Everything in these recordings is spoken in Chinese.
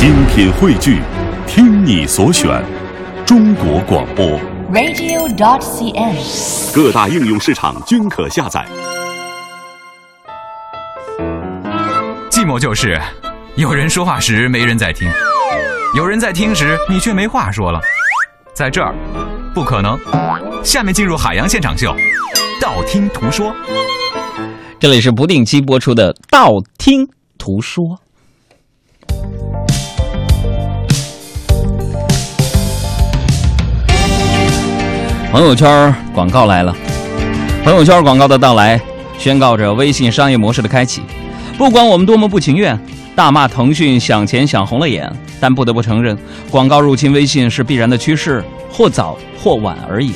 精品汇聚，听你所选，中国广播。radio.dot.cn，。各大应用市场均可下载。寂寞就是有人说话时没人在听，有人在听时你却没话说了。在这儿，不可能。下面进入海洋现场秀，道听途说。这里是不定期播出的《道听途说》。朋友圈广告来了，朋友圈广告的到来，宣告着微信商业模式的开启。不管我们多么不情愿，大骂腾讯想钱想红了眼，但不得不承认，广告入侵微信是必然的趋势，或早或晚而已。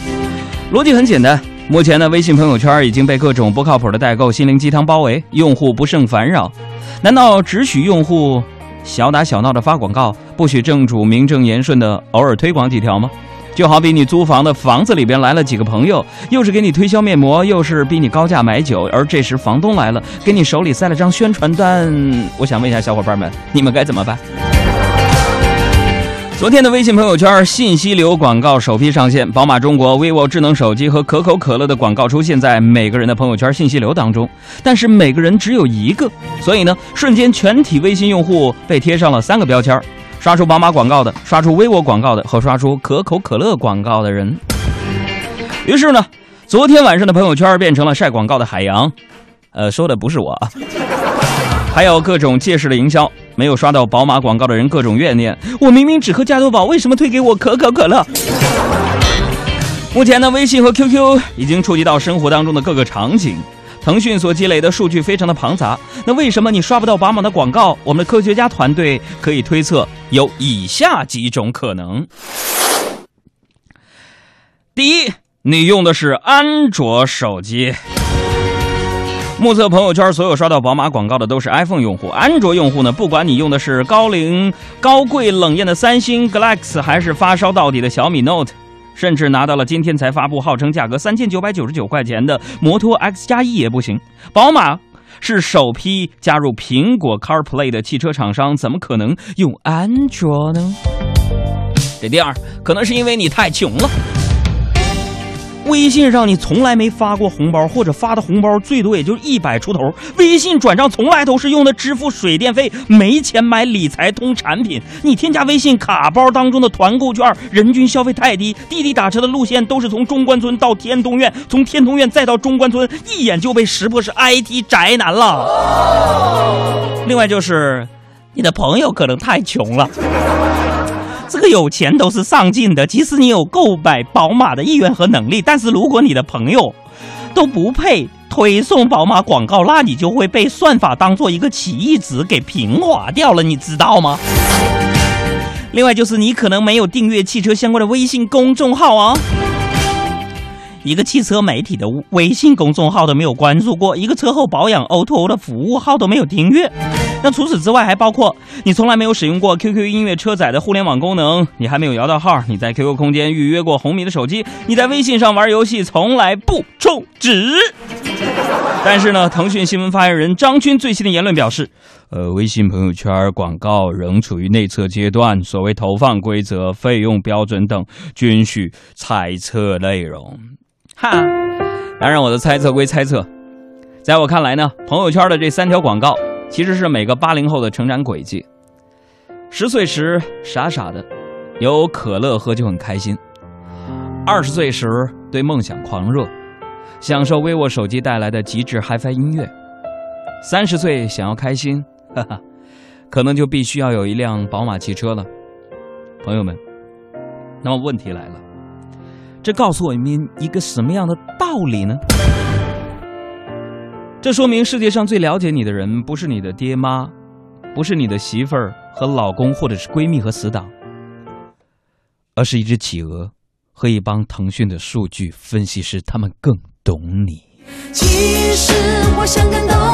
逻辑很简单，目前的微信朋友圈已经被各种不靠谱的代购心灵鸡汤包围，用户不胜烦扰。难道只许用户小打小闹的发广告，不许正主名正言顺的偶尔推广几条吗？就好比你租房的房子里边来了几个朋友，又是给你推销面膜，又是逼你高价买酒，而这时房东来了，给你手里塞了张宣传单。我想问一下小伙伴们，你们该怎么办？昨天的微信朋友圈信息流广告首批上线，宝马中国、vivo 智能手机和可口可乐的广告出现在每个人的朋友圈信息流当中，但是每个人只有一个，所以呢，瞬间全体微信用户被贴上了三个标签：刷出宝马广告的、刷出 vivo 广告的和刷出可口可乐广告的人。于是呢，昨天晚上的朋友圈变成了晒广告的海洋，呃，说的不是我啊。还有各种借势的营销，没有刷到宝马广告的人各种怨念：我明明只喝加多宝，为什么推给我可口可乐？目前呢，微信和 QQ 已经触及到生活当中的各个场景。腾讯所积累的数据非常的庞杂，那为什么你刷不到宝马的广告？我们的科学家团队可以推测有以下几种可能：第一，你用的是安卓手机。目测朋友圈所有刷到宝马广告的都是 iPhone 用户，安卓用户呢，不管你用的是高龄、高贵、冷艳的三星 Galaxy，还是发烧到底的小米 Note，甚至拿到了今天才发布、号称价格三千九百九十九块钱的摩托 X 加一也不行。宝马是首批加入苹果 CarPlay 的汽车厂商，怎么可能用安卓呢？这第二，可能是因为你太穷了。微信上你从来没发过红包，或者发的红包最多也就一百出头。微信转账从来都是用的支付水电费，没钱买理财通产品。你添加微信卡包当中的团购券，人均消费太低，滴滴打车的路线都是从中关村到天通苑，从天通苑再到中关村，一眼就被识破是 IT 宅男了。另外就是，你的朋友可能太穷了。这个有钱都是上进的，即使你有购买宝马的意愿和能力，但是如果你的朋友都不配推送宝马广告，那你就会被算法当做一个奇异值给平滑掉了，你知道吗？另外就是你可能没有订阅汽车相关的微信公众号啊。一个汽车媒体的微信公众号都没有关注过，一个车后保养 O2O 的服务号都没有订阅。那除此之外，还包括你从来没有使用过 QQ 音乐车载的互联网功能，你还没有摇到号，你在 QQ 空间预约过红米的手机，你在微信上玩游戏从来不充值。但是呢，腾讯新闻发言人张军最新的言论表示，呃，微信朋友圈广告仍处于内测阶段，所谓投放规则、费用标准等均需猜测内容。哈，当然我的猜测归猜测，在我看来呢，朋友圈的这三条广告。其实是每个八零后的成长轨迹。十岁时傻傻的，有可乐喝就很开心；二十岁时对梦想狂热，享受 vivo 手机带来的极致 HiFi 音乐；三十岁想要开心，哈哈，可能就必须要有一辆宝马汽车了。朋友们，那么问题来了，这告诉我们一个什么样的道理呢？这说明世界上最了解你的人，不是你的爹妈，不是你的媳妇儿和老公，或者是闺蜜和死党，而是一只企鹅和一帮腾讯的数据分析师，他们更懂你。其实我想感动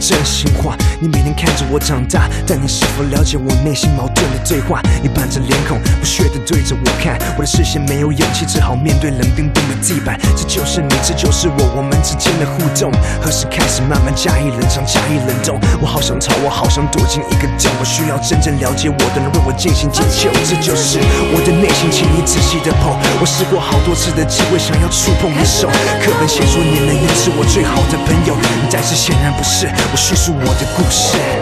真心话。你每天看着我长大，但你是否了解我内心矛盾的对话？你板着脸孔，不屑地对着我看，我的视线没有勇气，只好面对冷冰冰的地板。这就是你，这就是我，我们之间的互动，何时开始慢慢加以冷藏，加以冷冻？我好想逃，我好想躲进一个洞，我需要真正了解我的人为我进行解救。这就是我的内心，请你仔细的碰。我试过好多次的机会，想要触碰你手。课本写说你能也是我最好的朋友，但是显然不是。我叙述我的故事。